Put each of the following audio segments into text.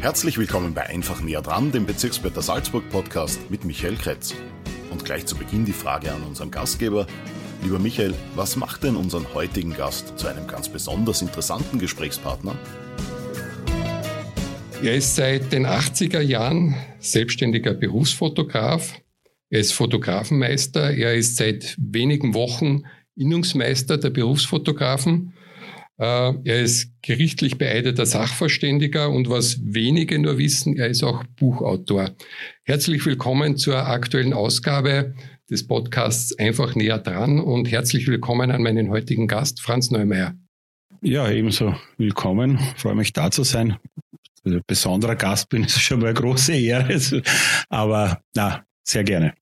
Herzlich willkommen bei Einfach näher dran, dem Bezirksblätter Salzburg Podcast mit Michael Kretz. Und gleich zu Beginn die Frage an unseren Gastgeber. Lieber Michael, was macht denn unseren heutigen Gast zu einem ganz besonders interessanten Gesprächspartner? Er ist seit den 80er Jahren selbstständiger Berufsfotograf. Er ist Fotografenmeister. Er ist seit wenigen Wochen Innungsmeister der Berufsfotografen er ist gerichtlich beeideter Sachverständiger und was wenige nur wissen, er ist auch Buchautor. Herzlich willkommen zur aktuellen Ausgabe des Podcasts Einfach näher dran und herzlich willkommen an meinen heutigen Gast, Franz Neumeier. Ja, ebenso willkommen. Ich freue mich da zu sein. Ein besonderer Gast bin, ist schon mal eine große Ehre. Aber na, sehr gerne.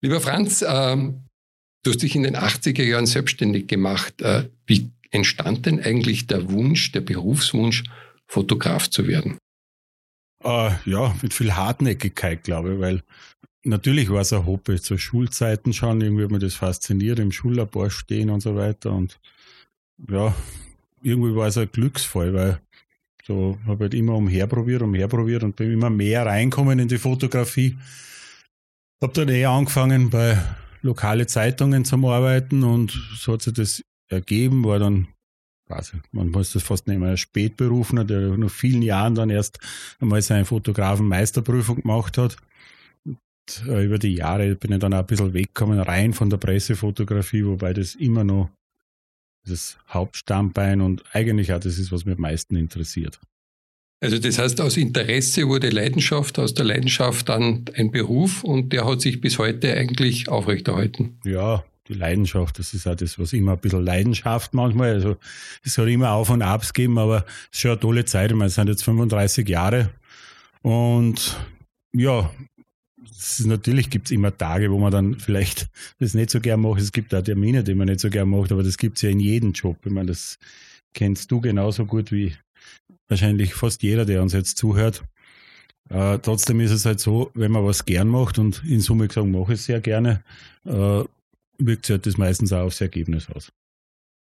Lieber Franz, äh, du hast dich in den 80er Jahren selbstständig gemacht. Äh, wie entstand denn eigentlich der Wunsch, der Berufswunsch, Fotograf zu werden? Uh, ja, mit viel Hartnäckigkeit, glaube ich, weil natürlich war es ein Hobby zu Schulzeiten schon, irgendwie hat mir das fasziniert, im Schullabor stehen und so weiter und ja, irgendwie war es ein Glücksfall, weil so habe halt immer umherprobiert, umherprobiert und bin immer mehr reinkommen in die Fotografie. Habe dann eh angefangen bei lokale Zeitungen zum Arbeiten und so hat sich das ergeben, war dann, quasi, man muss das fast nehmen, ein Spätberufener, der nach vielen Jahren dann erst einmal seine Fotografen-Meisterprüfung gemacht hat. Und, äh, über die Jahre bin ich dann auch ein bisschen weggekommen, rein von der Pressefotografie, wobei das immer noch das Hauptstammbein und eigentlich auch das ist, was mich am meisten interessiert. Also das heißt, aus Interesse wurde Leidenschaft, aus der Leidenschaft dann ein Beruf und der hat sich bis heute eigentlich aufrechterhalten. Ja, die Leidenschaft, das ist auch das, was immer ein bisschen Leidenschaft manchmal, also es soll immer Auf und Abs geben, aber es ist schon eine tolle Zeit, ich meine, es sind jetzt 35 Jahre und ja, ist, natürlich gibt es immer Tage, wo man dann vielleicht das nicht so gern macht. Es gibt auch Termine, die man nicht so gern macht, aber das gibt es ja in jedem Job. Ich meine, das kennst du genauso gut wie wahrscheinlich fast jeder, der uns jetzt zuhört. Äh, trotzdem ist es halt so, wenn man was gern macht und in Summe gesagt mache ich es sehr gerne, äh, wirkt sich das meistens auch aufs Ergebnis aus.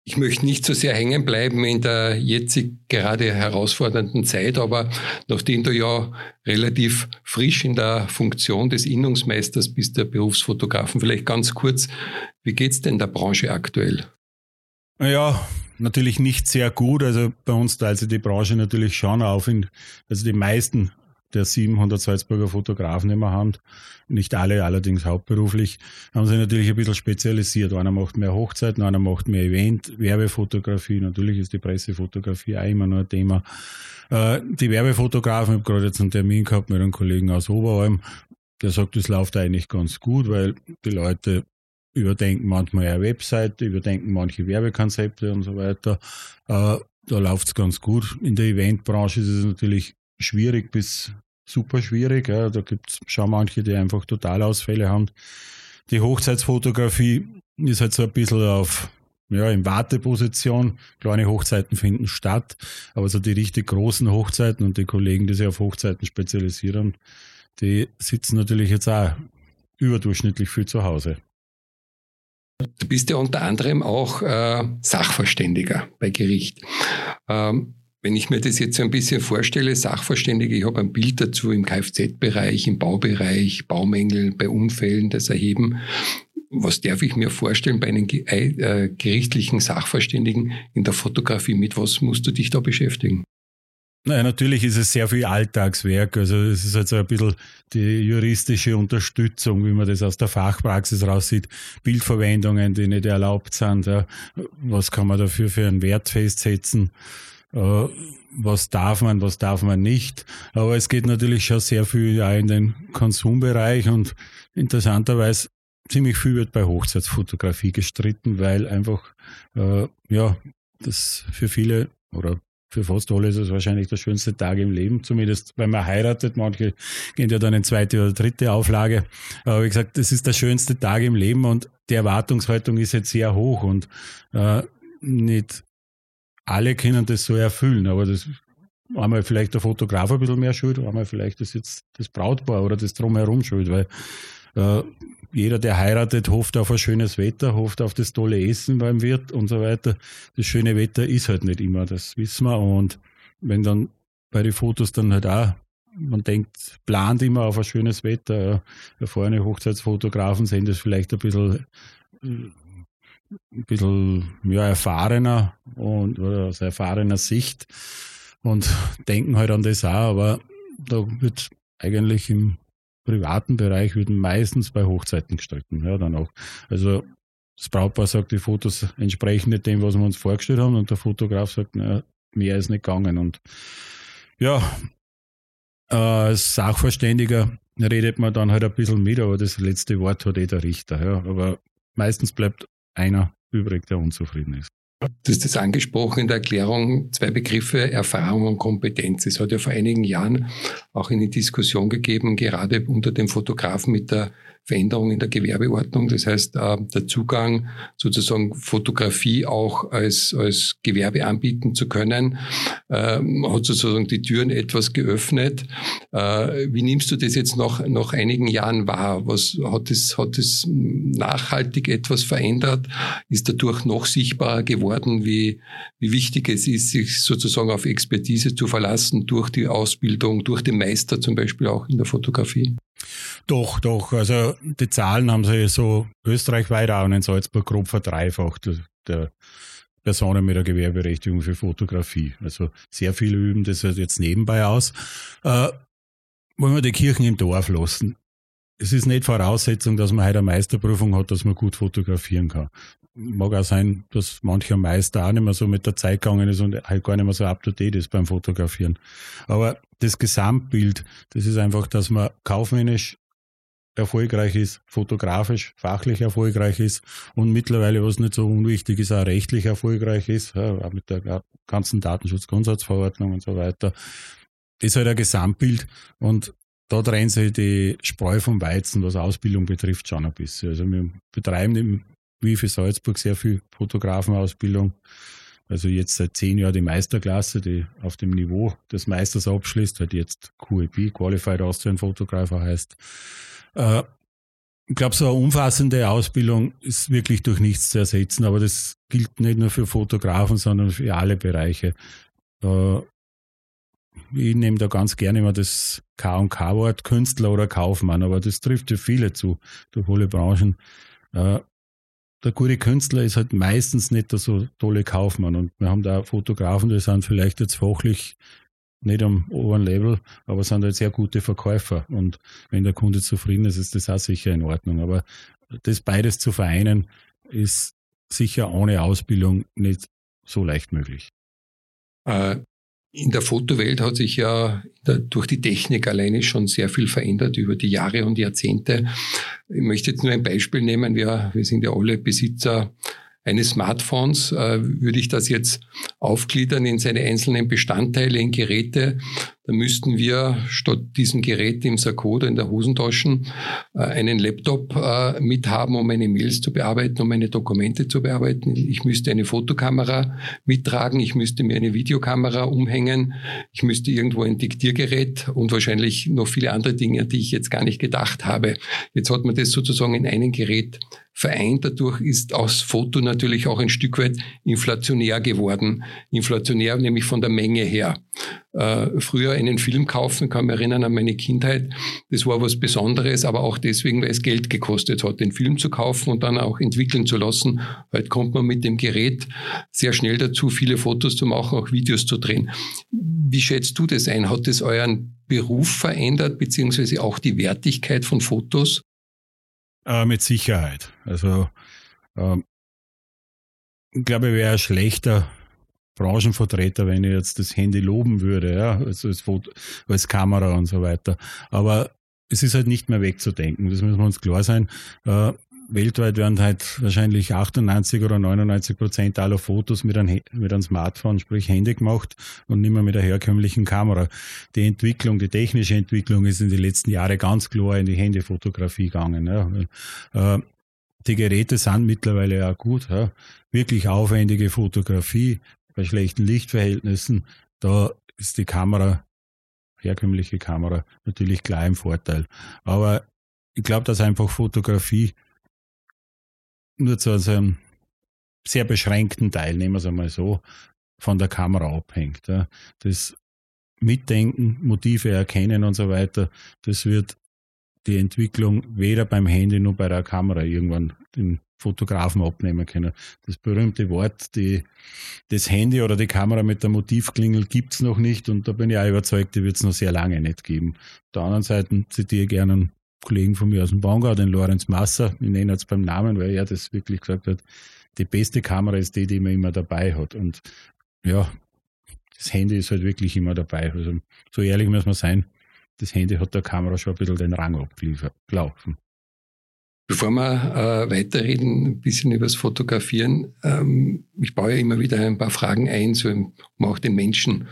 Ich möchte nicht so sehr hängen bleiben in der jetzt gerade herausfordernden Zeit, aber nachdem du ja relativ frisch in der Funktion des Innungsmeisters bist, der Berufsfotografen, vielleicht ganz kurz, wie geht es denn der Branche aktuell? Ja, natürlich nicht sehr gut. Also bei uns teilt sich die Branche natürlich schon auf. In, also die meisten der 700 Salzburger Fotografen, die wir haben, nicht alle allerdings hauptberuflich, haben sich natürlich ein bisschen spezialisiert. Einer macht mehr Hochzeiten, einer macht mehr Event, Werbefotografie, natürlich ist die Pressefotografie auch immer noch ein Thema. Äh, die Werbefotografen, ich habe gerade jetzt einen Termin gehabt mit einem Kollegen aus Oberalm, der sagt, das läuft eigentlich ganz gut, weil die Leute überdenken manchmal eine Website, überdenken manche Werbekonzepte und so weiter. Äh, da läuft es ganz gut. In der Eventbranche ist es natürlich schwierig bis super schwierig. Ja. Da gibt es schon manche, die einfach Totalausfälle haben. Die Hochzeitsfotografie ist halt so ein bisschen auf ja, in Warteposition. Kleine Hochzeiten finden statt, aber so die richtig großen Hochzeiten und die Kollegen, die sich auf Hochzeiten spezialisieren, die sitzen natürlich jetzt auch überdurchschnittlich viel zu Hause. Du bist ja unter anderem auch äh, Sachverständiger bei Gericht. Ähm, wenn ich mir das jetzt so ein bisschen vorstelle, Sachverständige, ich habe ein Bild dazu im Kfz-Bereich, im Baubereich, Baumängel bei Unfällen, das Erheben. Was darf ich mir vorstellen bei einem äh, gerichtlichen Sachverständigen in der Fotografie? Mit was musst du dich da beschäftigen? Naja, natürlich ist es sehr viel Alltagswerk. Also es ist halt so ein bisschen die juristische Unterstützung, wie man das aus der Fachpraxis raussieht. Bildverwendungen, die nicht erlaubt sind. Ja. Was kann man dafür für einen Wert festsetzen? Äh, was darf man, was darf man nicht. Aber es geht natürlich schon sehr viel auch in den Konsumbereich und interessanterweise ziemlich viel wird bei Hochzeitsfotografie gestritten, weil einfach, äh, ja, das für viele oder für fast alle ist es wahrscheinlich der schönste Tag im Leben, zumindest wenn man heiratet. Manche gehen ja dann in zweite oder dritte Auflage. Aber wie gesagt, das ist der schönste Tag im Leben und die Erwartungshaltung ist jetzt sehr hoch und äh, nicht alle können das so erfüllen, aber das einmal vielleicht der Fotograf ein bisschen mehr schuld, einmal vielleicht ist jetzt das Brautpaar oder das Drumherum schuld, weil äh, jeder, der heiratet, hofft auf ein schönes Wetter, hofft auf das tolle Essen beim Wirt und so weiter. Das schöne Wetter ist halt nicht immer, das wissen wir. Und wenn dann bei den Fotos dann halt auch, man denkt, plant immer auf ein schönes Wetter. Erfahrene Hochzeitsfotografen sehen das vielleicht ein bisschen, ein bisschen ja, erfahrener und oder aus erfahrener Sicht und denken halt an das auch, aber da wird eigentlich im privaten Bereich würden meistens bei Hochzeiten gestritten, ja, dann auch. Also das Brautpaar sagt, die Fotos entsprechen nicht dem, was wir uns vorgestellt haben, und der Fotograf sagt, na, mehr ist nicht gegangen. Und ja, äh, als Sachverständiger redet man dann halt ein bisschen mit, aber das letzte Wort hat eh der Richter. Ja. Aber meistens bleibt einer übrig, der unzufrieden ist. Du hast das angesprochen in der Erklärung, zwei Begriffe, Erfahrung und Kompetenz. Es hat ja vor einigen Jahren auch eine Diskussion gegeben, gerade unter dem Fotografen mit der Veränderung in der Gewerbeordnung. Das heißt, äh, der Zugang sozusagen Fotografie auch als, als Gewerbe anbieten zu können, ähm, hat sozusagen die Türen etwas geöffnet. Äh, wie nimmst du das jetzt nach, nach einigen Jahren wahr? Was hat es, hat es nachhaltig etwas verändert? Ist dadurch noch sichtbarer geworden, wie, wie wichtig es ist, sich sozusagen auf Expertise zu verlassen durch die Ausbildung, durch den Meister zum Beispiel auch in der Fotografie? Doch, doch. Also die Zahlen haben sich so österreichweit auch in Salzburg grob verdreifacht. Der Personen mit der Gewerberechtigung für Fotografie. Also sehr viele üben das jetzt nebenbei aus. Äh, wollen wir die Kirchen im Dorf lassen? Es ist nicht Voraussetzung, dass man heute eine Meisterprüfung hat, dass man gut fotografieren kann. Mag auch sein, dass mancher Meister auch nicht mehr so mit der Zeit gegangen ist und halt gar nicht mehr so up to date ist beim Fotografieren. Aber das Gesamtbild, das ist einfach, dass man kaufmännisch erfolgreich ist, fotografisch, fachlich erfolgreich ist und mittlerweile, was nicht so unwichtig ist, auch rechtlich erfolgreich ist, auch mit der ganzen Datenschutzgrundsatzverordnung und so weiter, ist halt ein Gesamtbild und da trennt sich die Spreu vom Weizen, was Ausbildung betrifft, schon ein bisschen. Also wir betreiben im WIFI Salzburg sehr viel Fotografenausbildung. Also jetzt seit zehn Jahren die Meisterklasse, die auf dem Niveau des Meisters abschließt, halt jetzt QEP, Qualified Austrian Photographer heißt. Äh, ich glaube, so eine umfassende Ausbildung ist wirklich durch nichts zu ersetzen, aber das gilt nicht nur für Fotografen, sondern für alle Bereiche. Äh, ich nehme da ganz gerne immer das K und K-Wort, Künstler oder Kaufmann, aber das trifft für viele zu, durch alle Branchen. Äh, der gute Künstler ist halt meistens nicht der so tolle Kaufmann und wir haben da Fotografen, die sind vielleicht jetzt fachlich nicht am oberen Level, aber sind halt sehr gute Verkäufer. Und wenn der Kunde zufrieden ist, ist das auch sicher in Ordnung. Aber das beides zu vereinen, ist sicher ohne Ausbildung nicht so leicht möglich. Äh, in der Fotowelt hat sich ja durch die Technik alleine schon sehr viel verändert über die Jahre und Jahrzehnte. Ich möchte jetzt nur ein Beispiel nehmen. Wir, wir sind ja alle Besitzer eines Smartphones äh, würde ich das jetzt aufgliedern in seine einzelnen Bestandteile, in Geräte. Da müssten wir statt diesem Gerät im Sakko oder in der Hosentasche äh, einen Laptop äh, mithaben, um meine Mails zu bearbeiten, um meine Dokumente zu bearbeiten. Ich müsste eine Fotokamera mittragen, ich müsste mir eine Videokamera umhängen, ich müsste irgendwo ein Diktiergerät und wahrscheinlich noch viele andere Dinge, die ich jetzt gar nicht gedacht habe. Jetzt hat man das sozusagen in einem Gerät vereint. Dadurch ist aus Foto natürlich auch ein Stück weit inflationär geworden. Inflationär nämlich von der Menge her. Äh, früher einen Film kaufen, kann mich erinnern an meine Kindheit, das war was Besonderes, aber auch deswegen, weil es Geld gekostet hat, den Film zu kaufen und dann auch entwickeln zu lassen. Heute kommt man mit dem Gerät sehr schnell dazu, viele Fotos zu machen, auch Videos zu drehen. Wie schätzt du das ein? Hat das euren Beruf verändert, beziehungsweise auch die Wertigkeit von Fotos? Äh, mit Sicherheit. Also ähm, ich glaube, ich wäre ein schlechter Branchenvertreter, wenn ich jetzt das Handy loben würde, ja, also als, Foto, als Kamera und so weiter. Aber es ist halt nicht mehr wegzudenken, das müssen wir uns klar sein. Äh, weltweit werden halt wahrscheinlich 98 oder 99 Prozent aller Fotos mit einem, mit einem Smartphone, sprich Handy gemacht und nicht mehr mit der herkömmlichen Kamera. Die Entwicklung, die technische Entwicklung ist in den letzten Jahren ganz klar in die Handyfotografie gegangen. Ja. Äh, die Geräte sind mittlerweile auch gut. Ja. Wirklich aufwendige Fotografie bei schlechten Lichtverhältnissen, da ist die Kamera, herkömmliche Kamera, natürlich klar im Vorteil. Aber ich glaube, dass einfach Fotografie nur zu einem sehr beschränkten Teil, nehmen wir es einmal so, von der Kamera abhängt. Das mitdenken, Motive erkennen und so weiter, das wird die Entwicklung weder beim Handy noch bei der Kamera irgendwann den Fotografen abnehmen können. Das berühmte Wort, die, das Handy oder die Kamera mit der Motivklingel gibt es noch nicht und da bin ich auch überzeugt, die wird es noch sehr lange nicht geben. Auf der anderen Seite zitiere ich gerne einen Kollegen von mir aus dem Bangau, den Lorenz Masser, ich nenne jetzt beim Namen, weil er das wirklich gesagt hat, die beste Kamera ist die, die man immer dabei hat. Und ja, das Handy ist halt wirklich immer dabei. Also so ehrlich muss man sein, das Handy hat der Kamera schon ein bisschen den Rang abgelaufen. Bevor wir äh, weiterreden, ein bisschen über das Fotografieren, ähm, ich baue ja immer wieder ein paar Fragen ein, so um auch den Menschen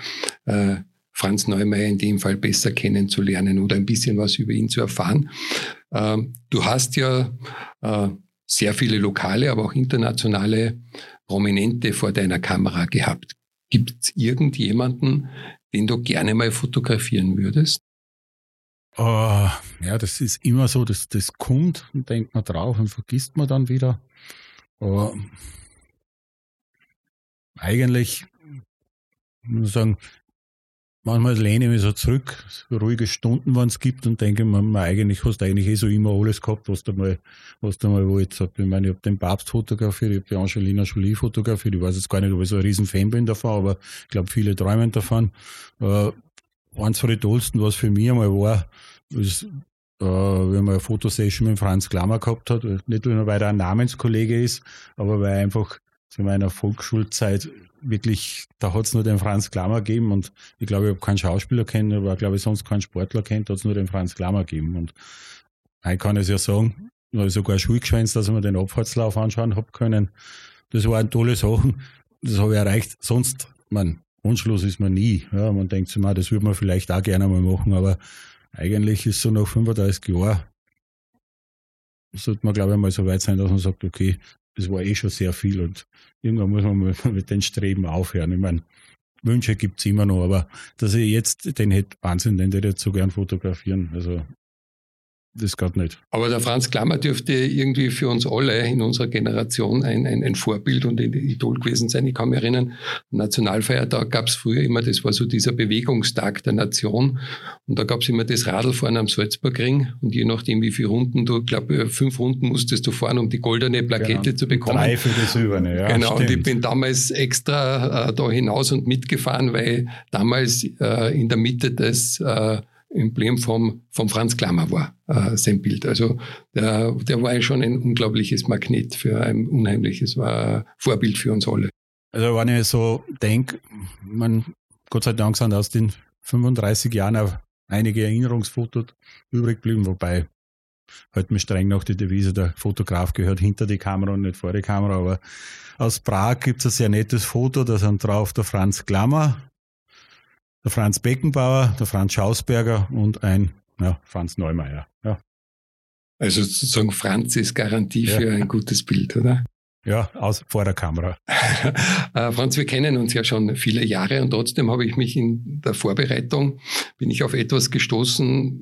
äh, Franz Neumeier in dem Fall besser kennenzulernen oder ein bisschen was über ihn zu erfahren. Ähm, du hast ja äh, sehr viele lokale, aber auch internationale Prominente vor deiner Kamera gehabt. Gibt es irgendjemanden, den du gerne mal fotografieren würdest? Uh, ja, das ist immer so, dass das kommt und denkt man drauf und vergisst man dann wieder. Uh, eigentlich muss ich sagen, manchmal lehne ich mich so zurück, ruhige Stunden, wenn es gibt und denke mir, man, eigentlich hast du eigentlich eh so immer alles gehabt, was du mal, was du mal wolltest. Ich meine, ich habe den Papst fotografiert, ich habe die Angelina Jolie fotografiert, ich weiß jetzt gar nicht, ob ich so ein riesen Fan bin davon, aber ich glaube, viele träumen davon. Uh, eins von den tollsten, was für mich einmal war, ist, äh, wenn man eine Fotosession mit Franz Klammer gehabt hat, nicht nur weil er ein Namenskollege ist, aber weil er einfach zu meiner Volksschulzeit wirklich, da hat es nur den Franz Klammer gegeben und ich glaube, ich habe keinen Schauspieler kennen, aber glaube ich sonst keinen Sportler kennt, hat es nur den Franz Klammer gegeben. Und ich kann es ja sagen, ich habe sogar Schulgeschwänzt, dass ich mir den Abfahrtslauf anschauen habe können. Das waren tolle Sachen. Das habe ich erreicht. Sonst, man, Wunschlos ist man nie. Ja, man denkt sich mal, das würde man vielleicht auch gerne mal machen, aber eigentlich ist so nach 35 Jahren, sollte man glaube ich mal so weit sein, dass man sagt, okay, das war eh schon sehr viel und irgendwann muss man mit den Streben aufhören. Ich meine, Wünsche gibt es immer noch, aber dass ich jetzt den hätte, Wahnsinn, den hätte ich jetzt so gern fotografieren. Also das geht nicht. Aber der Franz Klammer dürfte irgendwie für uns alle in unserer Generation ein, ein, ein Vorbild und ein Idol gewesen sein. Ich kann mich erinnern, am Nationalfeiertag gab es früher immer, das war so dieser Bewegungstag der Nation. Und da gab es immer das Radlfahren am Salzburgring. Und je nachdem, wie viele Runden du, glaube fünf Runden musstest du fahren, um die goldene Plakette genau. zu bekommen. Drei für das Silberne, ja. Genau, stimmt. und ich bin damals extra äh, da hinaus und mitgefahren, weil damals äh, in der Mitte des äh, Emblem vom, vom Franz Klammer war, äh, sein Bild. Also der, der war schon ein unglaubliches Magnet für ein unheimliches war Vorbild für uns alle. Also wenn ich so denke, man, Gott sei Dank sind aus den 35 Jahren auch einige Erinnerungsfotos übrig geblieben, wobei halt mir streng noch die Devise, der Fotograf gehört hinter die Kamera und nicht vor die Kamera, aber aus Prag gibt es ein sehr nettes Foto, da sind drauf der Franz Klammer, der Franz Beckenbauer, der Franz Schausberger und ein ja, Franz Neumeier. Ja. Also sozusagen Franz ist Garantie ja. für ein gutes Bild, oder? Ja, aus, vor der Kamera. Äh, Franz, wir kennen uns ja schon viele Jahre und trotzdem habe ich mich in der Vorbereitung, bin ich auf etwas gestoßen,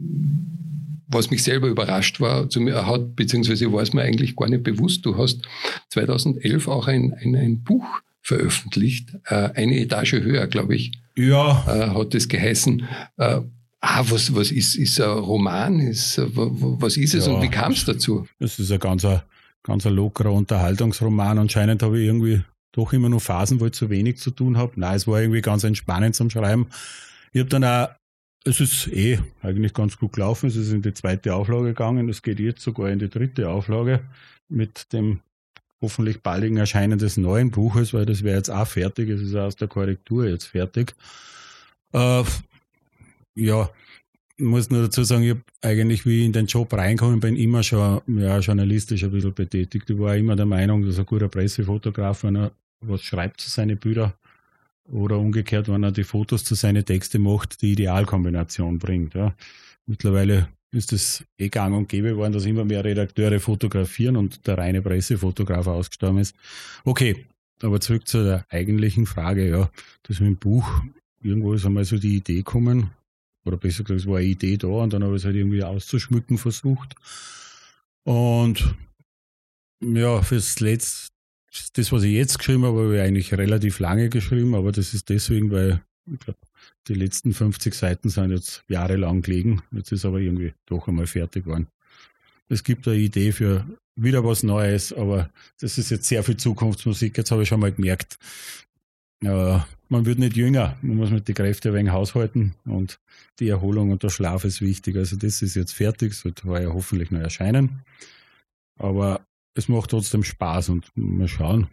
was mich selber überrascht war, zu mir hat, beziehungsweise war es mir eigentlich gar nicht bewusst. Du hast 2011 auch ein, ein, ein Buch veröffentlicht, äh, eine Etage höher, glaube ich. Ja. Äh, hat es geheißen. Äh, ah, was, was ist, ist ein Roman? Ist, was ist es ja, und wie kam es dazu? Das ist ein ganz, ganz ein lockerer Unterhaltungsroman. Anscheinend habe ich irgendwie doch immer nur Phasen, wo ich zu wenig zu tun habe. Nein, es war irgendwie ganz entspannend zum Schreiben. Ich habe dann auch, es ist eh eigentlich ganz gut gelaufen. Es ist in die zweite Auflage gegangen. Es geht jetzt sogar in die dritte Auflage mit dem hoffentlich baldigen Erscheinen des neuen Buches, weil das wäre jetzt auch fertig, es ist aus der Korrektur jetzt fertig. Äh, ja, muss nur dazu sagen, ich habe eigentlich, wie ich in den Job reingekommen bin, immer schon ja, journalistisch ein bisschen betätigt. Ich war immer der Meinung, dass ein guter Pressefotograf, wenn er was schreibt zu seinen Büdern oder umgekehrt, wenn er die Fotos zu seinen Texten macht, die Idealkombination bringt. Ja. Mittlerweile ist es eh gang und gäbe geworden, dass immer mehr Redakteure fotografieren und der reine Pressefotograf ausgestorben ist. Okay, aber zurück zu der eigentlichen Frage, ja, das mit dem Buch, irgendwo ist einmal so die Idee gekommen, oder besser gesagt, es war eine Idee da und dann habe ich es halt irgendwie auszuschmücken versucht. Und ja, fürs letzte, das, was ich jetzt geschrieben habe, habe ich eigentlich relativ lange geschrieben, aber das ist deswegen, weil ich glaube, die letzten 50 Seiten sind jetzt jahrelang gelegen. Jetzt ist aber irgendwie doch einmal fertig geworden. Es gibt eine Idee für wieder was Neues, aber das ist jetzt sehr viel Zukunftsmusik. Jetzt habe ich schon mal gemerkt, äh, man wird nicht jünger, man muss mit den Kräften ein wenig haushalten und die Erholung und der Schlaf ist wichtig. Also das ist jetzt fertig, sollte ja hoffentlich noch erscheinen. Aber es macht trotzdem Spaß und mal schauen,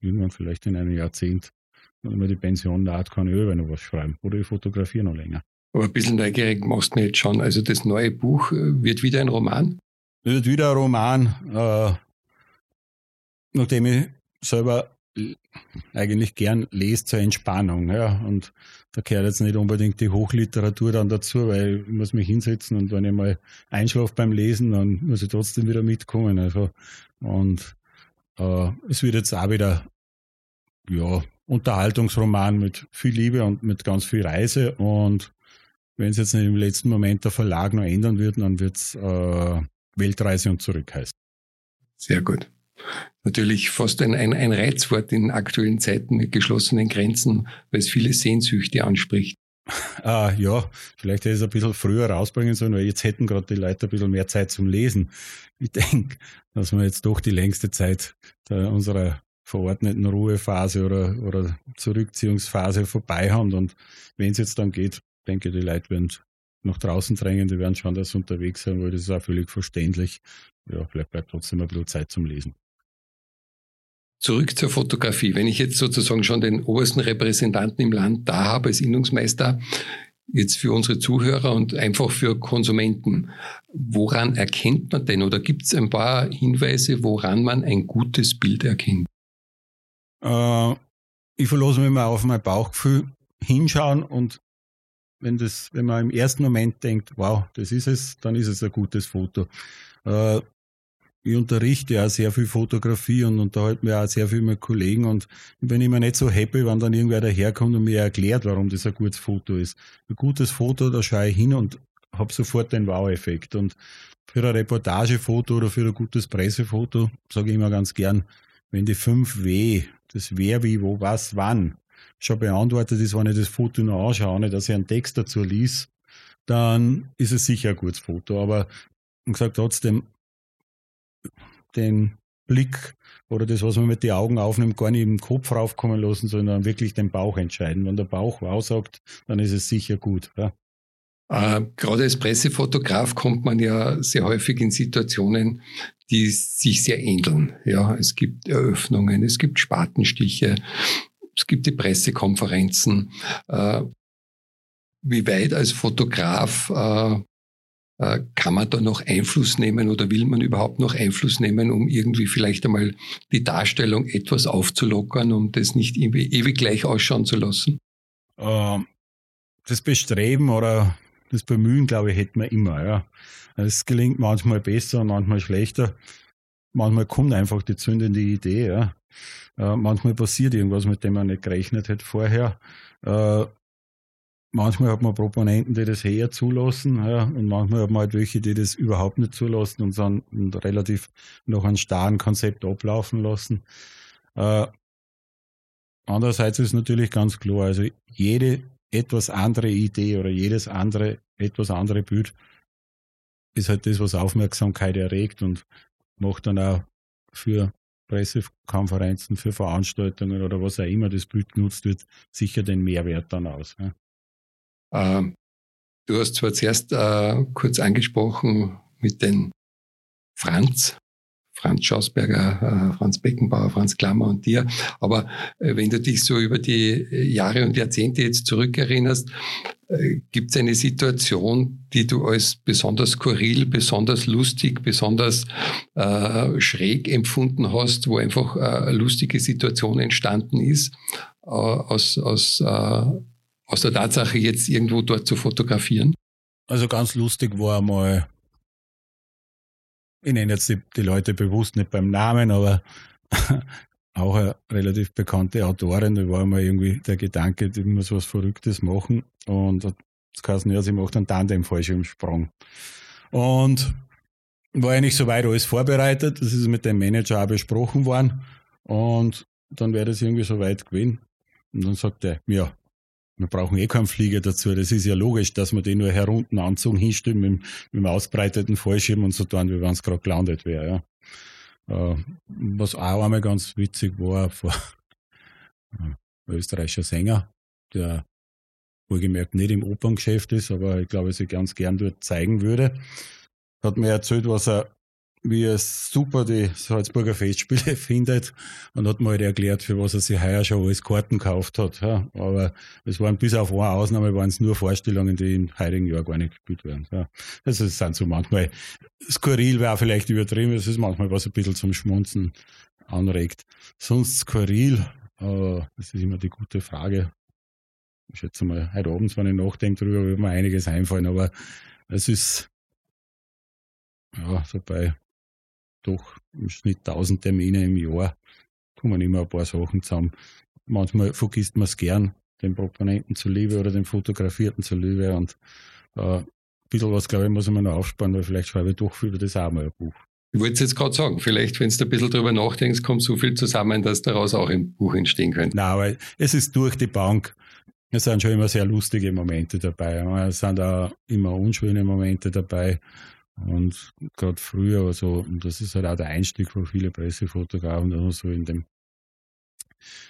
irgendwann vielleicht in einem Jahrzehnt, wenn mir die Pension naht, kann ich über noch was schreiben oder ich fotografiere noch länger. Aber ein bisschen neugierig machst du mir jetzt schon. Also das neue Buch äh, wird wieder ein Roman? Wird wieder ein Roman, äh, nachdem ich selber eigentlich gern lese zur Entspannung. Ja. Und da gehört jetzt nicht unbedingt die Hochliteratur dann dazu, weil ich muss mich hinsetzen und wenn ich mal einschlafe beim Lesen, dann muss ich trotzdem wieder mitkommen. Also, und äh, es wird jetzt auch wieder ja, Unterhaltungsroman mit viel Liebe und mit ganz viel Reise. Und wenn es jetzt nicht im letzten Moment der Verlag noch ändern wird, dann wird es äh, Weltreise und zurück heißen. Sehr gut natürlich fast ein, ein, ein Reizwort in aktuellen Zeiten mit geschlossenen Grenzen, weil es viele Sehnsüchte anspricht. Ah, ja, vielleicht hätte ich es ein bisschen früher rausbringen sollen, weil jetzt hätten gerade die Leute ein bisschen mehr Zeit zum Lesen. Ich denke, dass wir jetzt doch die längste Zeit der, unserer verordneten Ruhephase oder, oder Zurückziehungsphase vorbei haben. Und wenn es jetzt dann geht, denke ich, die Leute werden nach draußen drängen, die werden schon das unterwegs sein, weil das ist auch völlig verständlich. Ja, vielleicht bleibt trotzdem ein bisschen Zeit zum Lesen. Zurück zur Fotografie. Wenn ich jetzt sozusagen schon den obersten Repräsentanten im Land da habe als Innungsmeister, jetzt für unsere Zuhörer und einfach für Konsumenten, woran erkennt man denn oder gibt es ein paar Hinweise, woran man ein gutes Bild erkennt? Äh, ich verlasse mich mal auf mein Bauchgefühl, hinschauen und wenn, das, wenn man im ersten Moment denkt, wow, das ist es, dann ist es ein gutes Foto. Äh, ich unterrichte ja sehr viel Fotografie und unterhalte mich auch sehr viel mit Kollegen und ich bin immer nicht so happy, wenn dann irgendwer daherkommt und mir erklärt, warum das ein gutes Foto ist. Ein gutes Foto, da schaue ich hin und habe sofort den Wow-Effekt. Und für ein Reportagefoto oder für ein gutes Pressefoto sage ich immer ganz gern, wenn die 5W, das wer, wie, wo, was, wann, schon beantwortet ist, wenn ich das Foto noch anschaue, dass ich einen Text dazu liest, dann ist es sicher ein gutes Foto. Aber wie gesagt, trotzdem, den Blick oder das, was man mit den Augen aufnimmt, gar nicht im Kopf raufkommen lassen, sondern wirklich den Bauch entscheiden. Wenn der Bauch wow sagt, dann ist es sicher gut. Ja. Äh, gerade als Pressefotograf kommt man ja sehr häufig in Situationen, die sich sehr ähneln. Ja, es gibt Eröffnungen, es gibt Spatenstiche, es gibt die Pressekonferenzen. Äh, wie weit als Fotograf äh, äh, kann man da noch Einfluss nehmen oder will man überhaupt noch Einfluss nehmen, um irgendwie vielleicht einmal die Darstellung etwas aufzulockern, um das nicht ewig gleich ausschauen zu lassen? Ähm, das Bestreben oder das Bemühen, glaube ich, hätten wir immer. Ja. Es gelingt manchmal besser und manchmal schlechter. Manchmal kommt einfach die zündende Idee. Ja. Äh, manchmal passiert irgendwas, mit dem man nicht gerechnet hat vorher. Äh, Manchmal hat man Proponenten, die das eher zulassen, ja, und manchmal hat man halt welche, die das überhaupt nicht zulassen und dann relativ noch ein starren Konzept ablaufen lassen. Äh, andererseits ist natürlich ganz klar, also jede etwas andere Idee oder jedes andere, etwas andere Bild ist halt das, was Aufmerksamkeit erregt und macht dann auch für Pressekonferenzen, für Veranstaltungen oder was auch immer das Bild genutzt wird, sicher den Mehrwert dann aus. Ja. Ähm, du hast zwar zuerst äh, kurz angesprochen mit den Franz, Franz Schausberger, äh, Franz Beckenbauer, Franz Klammer und dir. Aber äh, wenn du dich so über die Jahre und Jahrzehnte jetzt zurückerinnerst, gibt es eine Situation, die du als besonders skurril, besonders lustig, besonders äh, schräg empfunden hast, wo einfach äh, eine lustige Situation entstanden ist, äh, aus, aus aus der Tatsache, jetzt irgendwo dort zu fotografieren? Also ganz lustig war einmal, ich nenne jetzt die, die Leute bewusst nicht beim Namen, aber auch eine relativ bekannte Autorin, da war mal irgendwie der Gedanke, die muss was Verrücktes machen und das heißt, ja, sie macht einen Tandem-Fallschirmsprung. Und war eigentlich soweit alles vorbereitet, das ist mit dem Manager auch besprochen worden und dann wäre das irgendwie soweit gewesen. Und dann sagt er, ja, Wir brauchen eh keinen Flieger dazu. Das ist ja logisch, dass wir den nur herunten anzogen, hinstellen mit, mit dem ausbreiteten Fallschirm und so tun, wie wenn es gerade gelandet wäre. Ja. Äh, was auch einmal ganz witzig war, vor ein österreichischer Sänger, der wohlgemerkt nicht im Operngeschäft ist, aber ich glaube, sich ganz gern dort zeigen würde, hat mir erzählt, was er wie er super die Salzburger Festspiele findet und hat mir halt erklärt, für was er sich heuer schon alles Karten gekauft hat. Ja, aber es waren bis auf eine Ausnahme waren es nur Vorstellungen, die im heutigen Jahr gar nicht gespielt werden. Ja, das sind so manchmal skurril, wäre vielleicht übertrieben, es ist manchmal was ein bisschen zum Schmunzen anregt. Sonst skurril, äh, das ist immer die gute Frage. Ich schätze mal, heute Abend, wenn ich nachdenke darüber, wird mir einiges einfallen, aber es ist ja, so bei doch im Schnitt 1000 Termine im Jahr, kommen immer ein paar Sachen zusammen. Manchmal vergisst man es gern, den Proponenten zuliebe oder den Fotografierten zuliebe und äh, ein bisschen was, glaube ich, muss man noch aufsparen, weil vielleicht schreibe ich doch über das auch mal ein Buch. Ich wollte es jetzt gerade sagen, vielleicht, wenn du ein bisschen drüber nachdenkst, kommt so viel zusammen, dass daraus auch ein Buch entstehen könnte. Nein, weil es ist durch die Bank. Es sind schon immer sehr lustige Momente dabei. Es sind auch immer unschöne Momente dabei. Und gerade früher, also, und das ist halt auch der Einstieg für viele Pressefotografen, dass man so in dem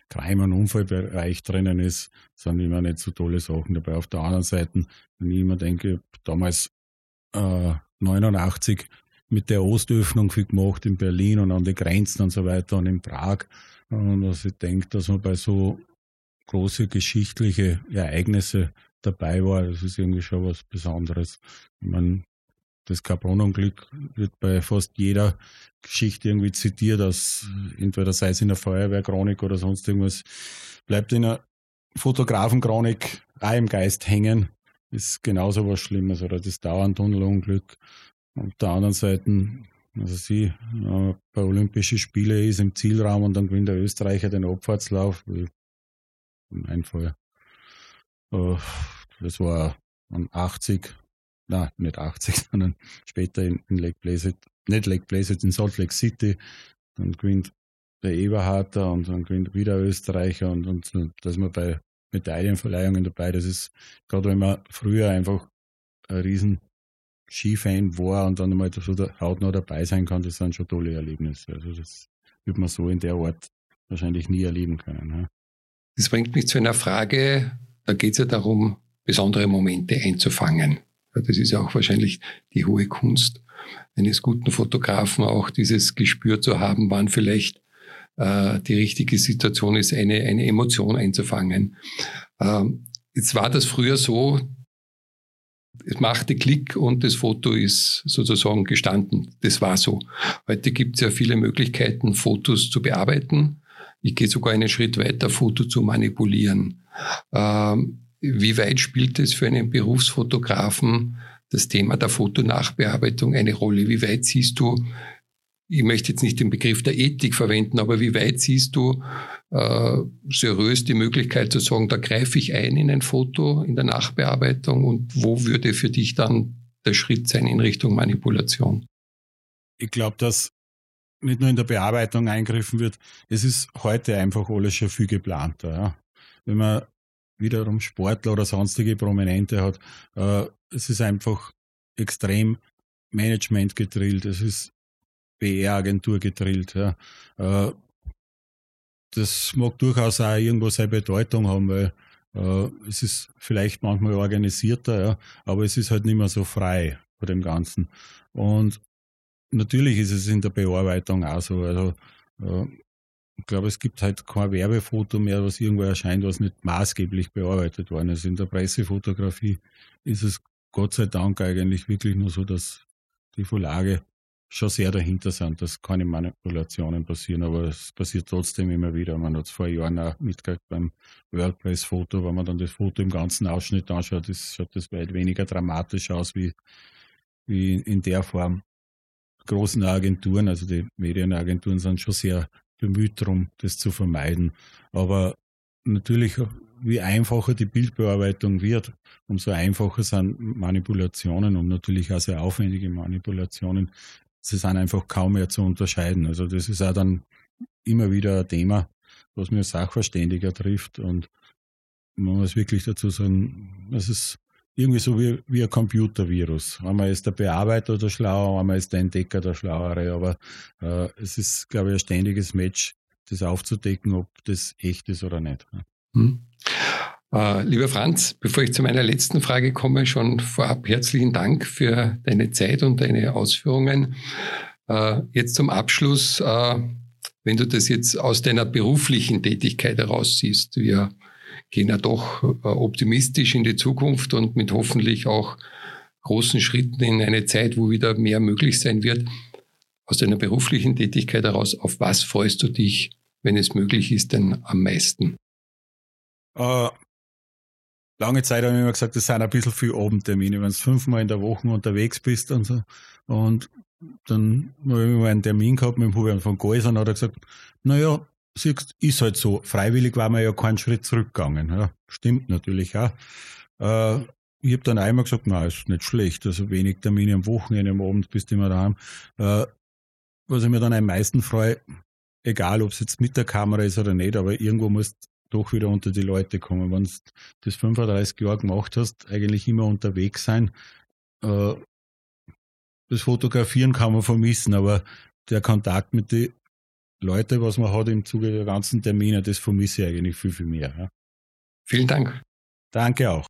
Crime- und Unfallbereich drinnen ist, sind immer nicht so tolle Sachen dabei. Auf der anderen Seite, wenn ich immer denke, damals äh, 89 mit der Ostöffnung viel gemacht in Berlin und an die Grenzen und so weiter und in Prag. Und dass ich denke, dass man bei so große geschichtliche Ereignisse dabei war, das ist irgendwie schon was Besonderes. Ich meine, das Carbonunglück wird bei fast jeder Geschichte irgendwie zitiert, aus entweder sei es in der Feuerwehrchronik oder sonst irgendwas, bleibt in einer Fotografenchronik auch im Geist hängen. Ist genauso was Schlimmes oder das Dauerntunnelunglück. Auf der anderen Seite, also sie äh, bei Olympischen Spielen ist im Zielraum und dann gewinnt der Österreicher den Abfahrtslauf. Mein Fall. Äh, das war an 80 na nicht 80, sondern später in, in Lake Placid, nicht Lake Placid, in Salt Lake City. Dann gewinnt der Eberharter und dann gewinnt wieder Österreicher und, und da ist man bei Medaillenverleihungen dabei. Das ist, gerade wenn man früher einfach ein riesen Skifan war und dann einmal so der hautnah dabei sein kann, das sind schon tolle Erlebnisse. Also das wird man so in der Art wahrscheinlich nie erleben können. Ja. Das bringt mich zu einer Frage, da geht es ja darum, besondere Momente einzufangen. Das ist ja auch wahrscheinlich die hohe Kunst eines guten Fotografen, auch dieses Gespür zu haben, wann vielleicht äh, die richtige Situation ist, eine, eine Emotion einzufangen. Ähm, jetzt war das früher so, es machte Klick und das Foto ist sozusagen gestanden. Das war so. Heute gibt es ja viele Möglichkeiten, Fotos zu bearbeiten. Ich gehe sogar einen Schritt weiter, Foto zu manipulieren. Ähm, wie weit spielt es für einen Berufsfotografen das Thema der Fotonachbearbeitung eine Rolle? Wie weit siehst du, ich möchte jetzt nicht den Begriff der Ethik verwenden, aber wie weit siehst du äh, seriös die Möglichkeit zu sagen, da greife ich ein in ein Foto in der Nachbearbeitung und wo würde für dich dann der Schritt sein in Richtung Manipulation? Ich glaube, dass nicht nur in der Bearbeitung eingriffen wird, es ist heute einfach alles schon viel geplanter. Ja. Wenn man wiederum Sportler oder sonstige Prominente hat. Äh, es ist einfach extrem Management gedrillt, es ist PR-Agentur gedrillt. Ja. Äh, das mag durchaus auch irgendwo seine Bedeutung haben, weil äh, es ist vielleicht manchmal organisierter, ja, aber es ist halt nicht mehr so frei vor dem Ganzen. Und natürlich ist es in der Bearbeitung auch so. Also ich glaube, es gibt halt kein Werbefoto mehr, was irgendwo erscheint, was nicht maßgeblich bearbeitet worden ist. In der Pressefotografie ist es Gott sei Dank eigentlich wirklich nur so, dass die Verlage schon sehr dahinter sind, dass keine Manipulationen passieren, aber es passiert trotzdem immer wieder. Man hat es vor Jahren auch mitgekriegt beim WordPress-Foto, wenn man dann das Foto im ganzen Ausschnitt anschaut, ist, schaut das weit weniger dramatisch aus wie, wie in der Form. Großen Agenturen, also die Medienagenturen sind schon sehr bemüht darum, das zu vermeiden. Aber natürlich, wie einfacher die Bildbearbeitung wird, umso einfacher sind Manipulationen und natürlich auch sehr aufwendige Manipulationen. Sie sind einfach kaum mehr zu unterscheiden. Also das ist auch dann immer wieder ein Thema, was mir Sachverständiger trifft und man muss wirklich dazu sagen, das ist irgendwie so wie, wie ein Computervirus. Einmal ist der Bearbeiter der Schlauer, einmal ist der Entdecker der Schlauere, aber äh, es ist, glaube ich, ein ständiges Match, das aufzudecken, ob das echt ist oder nicht. Hm. Äh, lieber Franz, bevor ich zu meiner letzten Frage komme, schon vorab herzlichen Dank für deine Zeit und deine Ausführungen. Äh, jetzt zum Abschluss, äh, wenn du das jetzt aus deiner beruflichen Tätigkeit heraus siehst, wir gehen ja doch äh, optimistisch in die Zukunft und mit hoffentlich auch großen Schritten in eine Zeit, wo wieder mehr möglich sein wird. Aus deiner beruflichen Tätigkeit heraus, auf was freust du dich, wenn es möglich ist, denn am meisten? Uh, lange Zeit habe ich immer gesagt, das sind ein bisschen viel Abendtermine, wenn du fünfmal in der Woche unterwegs bist und so. Und dann habe ich mal einen Termin gehabt mit dem Huber von Gäusern, hat er gesagt, naja, siehst, ist halt so. Freiwillig war man ja keinen Schritt zurückgegangen. Ja, stimmt natürlich auch. Äh, ich habe dann einmal gesagt, na, ist nicht schlecht. Also wenig Termine am Wochenende, am Abend bist du immer daheim. Äh, was ich mir dann am meisten freue, egal ob es jetzt mit der Kamera ist oder nicht, aber irgendwo musst du doch wieder unter die Leute kommen. Wenn du das 35 Jahre gemacht hast, eigentlich immer unterwegs sein. Äh, das Fotografieren kann man vermissen, aber der Kontakt mit den Leute, was man hat im Zuge der ganzen Termine, das vermisse ich eigentlich viel, viel mehr. Ja. Vielen Dank. Danke auch.